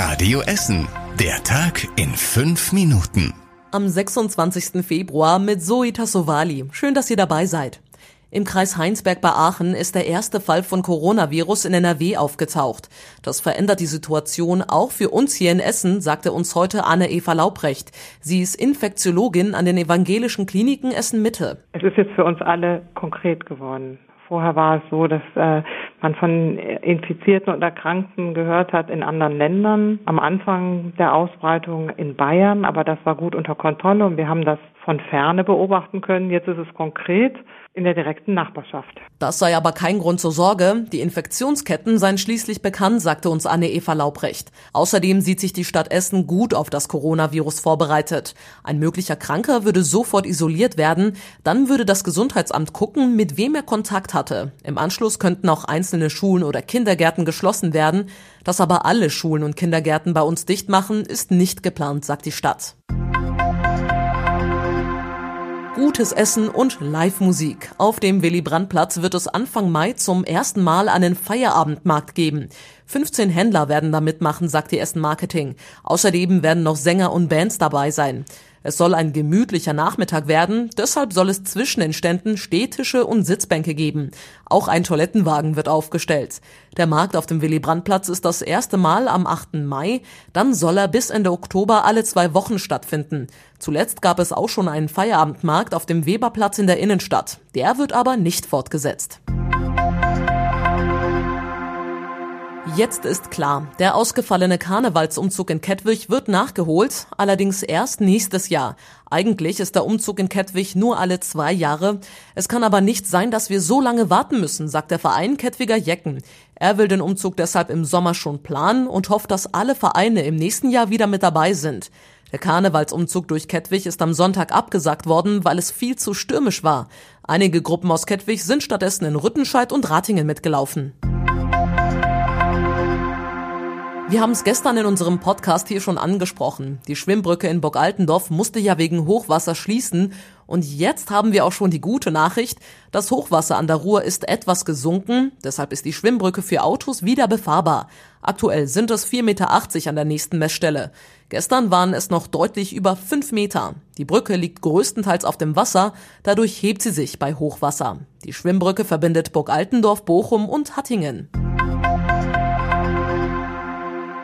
Radio Essen. Der Tag in fünf Minuten. Am 26. Februar mit Zoe Tassovali. Schön, dass ihr dabei seid. Im Kreis Heinsberg bei Aachen ist der erste Fall von Coronavirus in NRW aufgetaucht. Das verändert die Situation auch für uns hier in Essen, sagte uns heute Anne-Eva Laubrecht. Sie ist Infektiologin an den evangelischen Kliniken Essen Mitte. Es ist jetzt für uns alle konkret geworden. Vorher war es so, dass äh, man von Infizierten und Erkrankten gehört hat in anderen Ländern. Am Anfang der Ausbreitung in Bayern, aber das war gut unter Kontrolle und wir haben das von ferne beobachten können. Jetzt ist es konkret in der direkten Nachbarschaft. Das sei aber kein Grund zur Sorge. Die Infektionsketten seien schließlich bekannt, sagte uns Anne-Eva Laubrecht. Außerdem sieht sich die Stadt Essen gut auf das Coronavirus vorbereitet. Ein möglicher Kranker würde sofort isoliert werden. Dann würde das Gesundheitsamt gucken, mit wem er Kontakt hatte. Im Anschluss könnten auch einzelne Schulen oder Kindergärten geschlossen werden. Dass aber alle Schulen und Kindergärten bei uns dicht machen, ist nicht geplant, sagt die Stadt gutes Essen und Live-Musik. Auf dem Willy-Brandt-Platz wird es Anfang Mai zum ersten Mal einen Feierabendmarkt geben. 15 Händler werden da mitmachen, sagt die Essen Marketing. Außerdem werden noch Sänger und Bands dabei sein. Es soll ein gemütlicher Nachmittag werden, deshalb soll es zwischen den Ständen Stehtische und Sitzbänke geben. Auch ein Toilettenwagen wird aufgestellt. Der Markt auf dem Willy-Brandt-Platz ist das erste Mal am 8. Mai, dann soll er bis Ende Oktober alle zwei Wochen stattfinden. Zuletzt gab es auch schon einen Feierabendmarkt auf dem Weberplatz in der Innenstadt. Der wird aber nicht fortgesetzt. Jetzt ist klar, der ausgefallene Karnevalsumzug in Kettwig wird nachgeholt, allerdings erst nächstes Jahr. Eigentlich ist der Umzug in Kettwig nur alle zwei Jahre. Es kann aber nicht sein, dass wir so lange warten müssen, sagt der Verein Kettwiger Jecken. Er will den Umzug deshalb im Sommer schon planen und hofft, dass alle Vereine im nächsten Jahr wieder mit dabei sind. Der Karnevalsumzug durch Kettwig ist am Sonntag abgesagt worden, weil es viel zu stürmisch war. Einige Gruppen aus Kettwig sind stattdessen in Rüttenscheid und Ratingen mitgelaufen. Wir haben es gestern in unserem Podcast hier schon angesprochen. Die Schwimmbrücke in Burg Altendorf musste ja wegen Hochwasser schließen. Und jetzt haben wir auch schon die gute Nachricht. Das Hochwasser an der Ruhr ist etwas gesunken. Deshalb ist die Schwimmbrücke für Autos wieder befahrbar. Aktuell sind es 4,80 Meter an der nächsten Messstelle. Gestern waren es noch deutlich über 5 Meter. Die Brücke liegt größtenteils auf dem Wasser. Dadurch hebt sie sich bei Hochwasser. Die Schwimmbrücke verbindet Burg Altendorf, Bochum und Hattingen.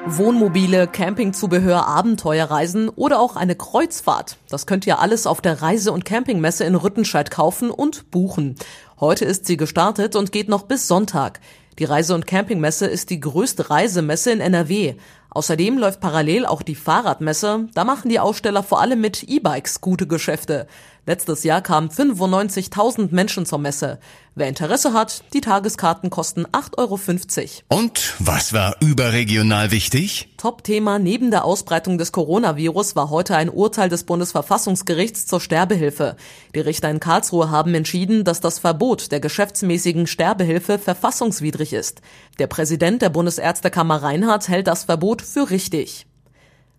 Wohnmobile, Campingzubehör, Abenteuerreisen oder auch eine Kreuzfahrt. Das könnt ihr alles auf der Reise- und Campingmesse in Rüttenscheid kaufen und buchen. Heute ist sie gestartet und geht noch bis Sonntag. Die Reise- und Campingmesse ist die größte Reisemesse in NRW. Außerdem läuft parallel auch die Fahrradmesse. Da machen die Aussteller vor allem mit E-Bikes gute Geschäfte. Letztes Jahr kamen 95.000 Menschen zur Messe. Wer Interesse hat, die Tageskarten kosten 8,50 Euro. Und was war überregional wichtig? Top-Thema neben der Ausbreitung des Coronavirus war heute ein Urteil des Bundesverfassungsgerichts zur Sterbehilfe. Die Richter in Karlsruhe haben entschieden, dass das Verbot der geschäftsmäßigen Sterbehilfe verfassungswidrig ist. Der Präsident der Bundesärztekammer Reinhardt hält das Verbot für richtig.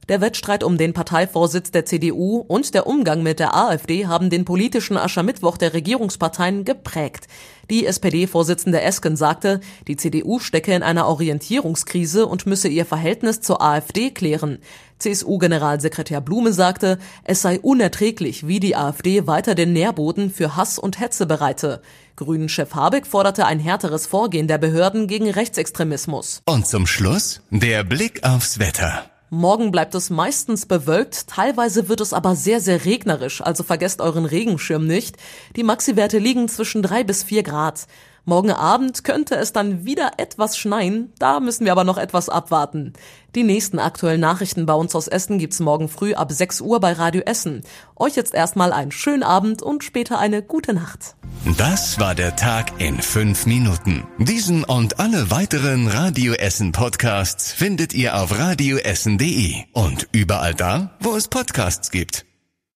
Der Wettstreit um den Parteivorsitz der CDU und der Umgang mit der AfD haben den politischen Aschermittwoch der Regierungsparteien geprägt. Die SPD-Vorsitzende Esken sagte, die CDU stecke in einer Orientierungskrise und müsse ihr Verhältnis zur AfD klären. CSU-Generalsekretär Blume sagte, es sei unerträglich, wie die AfD weiter den Nährboden für Hass und Hetze bereite. Grünen-Chef Habeck forderte ein härteres Vorgehen der Behörden gegen Rechtsextremismus. Und zum Schluss der Blick aufs Wetter. Morgen bleibt es meistens bewölkt, teilweise wird es aber sehr, sehr regnerisch, also vergesst euren Regenschirm nicht. Die Maxi-Werte liegen zwischen drei bis vier Grad. Morgen Abend könnte es dann wieder etwas schneien, da müssen wir aber noch etwas abwarten. Die nächsten aktuellen Nachrichten bei uns aus Essen gibt's morgen früh ab 6 Uhr bei Radio Essen. Euch jetzt erstmal einen schönen Abend und später eine gute Nacht. Das war der Tag in fünf Minuten. Diesen und alle weiteren Radio Essen Podcasts findet ihr auf radioessen.de und überall da, wo es Podcasts gibt.